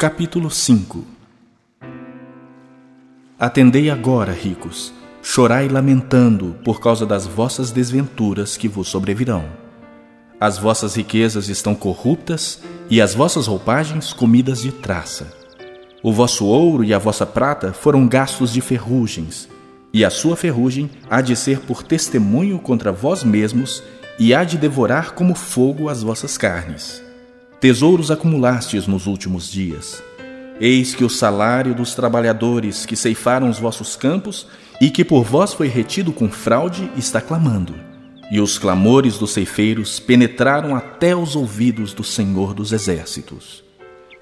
Capítulo 5 Atendei agora, ricos, chorai lamentando por causa das vossas desventuras que vos sobrevirão. As vossas riquezas estão corruptas e as vossas roupagens comidas de traça. O vosso ouro e a vossa prata foram gastos de ferrugens, e a sua ferrugem há de ser por testemunho contra vós mesmos e há de devorar como fogo as vossas carnes. Tesouros acumulastes nos últimos dias. Eis que o salário dos trabalhadores que ceifaram os vossos campos e que por vós foi retido com fraude está clamando. E os clamores dos ceifeiros penetraram até os ouvidos do Senhor dos Exércitos.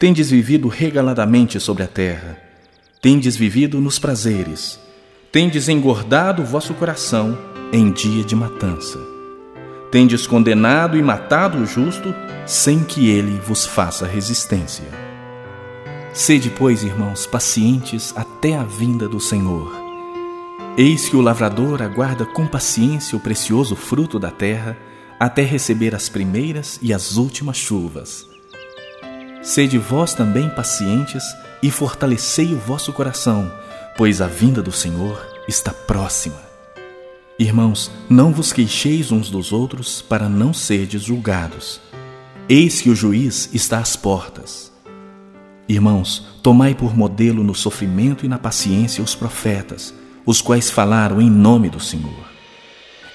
Tendes vivido regaladamente sobre a terra, tendes vivido nos prazeres, tendes engordado o vosso coração em dia de matança. Tendes condenado e matado o justo, sem que ele vos faça resistência. Sede, pois, irmãos, pacientes até a vinda do Senhor. Eis que o lavrador aguarda com paciência o precioso fruto da terra, até receber as primeiras e as últimas chuvas. Sede vós também pacientes e fortalecei o vosso coração, pois a vinda do Senhor está próxima. Irmãos, não vos queixeis uns dos outros para não serdes julgados. Eis que o juiz está às portas. Irmãos, tomai por modelo no sofrimento e na paciência os profetas, os quais falaram em nome do Senhor.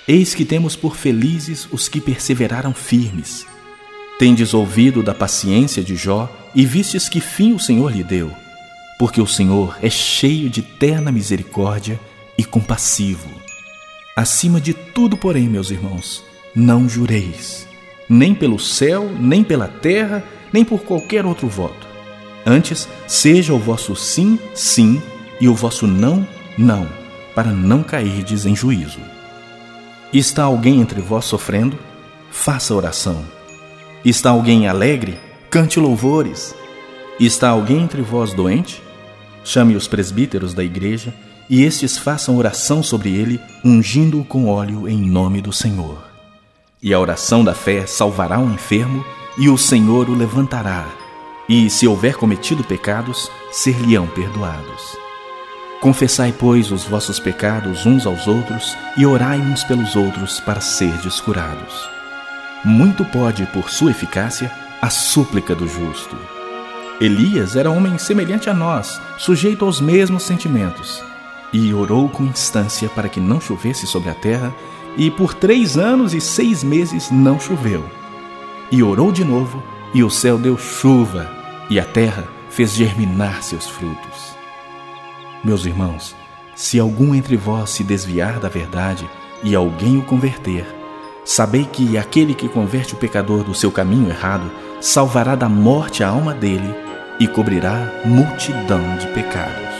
Eis que temos por felizes os que perseveraram firmes. Tendes ouvido da paciência de Jó e vistes que fim o Senhor lhe deu, porque o Senhor é cheio de terna misericórdia e compassivo Acima de tudo, porém, meus irmãos, não jureis, nem pelo céu, nem pela terra, nem por qualquer outro voto. Antes, seja o vosso sim, sim, e o vosso não, não, para não cairdes em juízo. Está alguém entre vós sofrendo? Faça oração. Está alguém alegre? Cante louvores. Está alguém entre vós doente? Chame os presbíteros da igreja e estes façam oração sobre ele, ungindo-o com óleo em nome do Senhor. E a oração da fé salvará o enfermo, e o Senhor o levantará, e se houver cometido pecados, ser-lhe-ão perdoados. Confessai, pois, os vossos pecados uns aos outros, e orai uns pelos outros para serdes curados. Muito pode, por sua eficácia, a súplica do justo. Elias era homem semelhante a nós, sujeito aos mesmos sentimentos e orou com instância para que não chovesse sobre a terra, e por três anos e seis meses não choveu. E orou de novo, e o céu deu chuva, e a terra fez germinar seus frutos. Meus irmãos, se algum entre vós se desviar da verdade e alguém o converter, sabei que aquele que converte o pecador do seu caminho errado salvará da morte a alma dele e cobrirá multidão de pecados.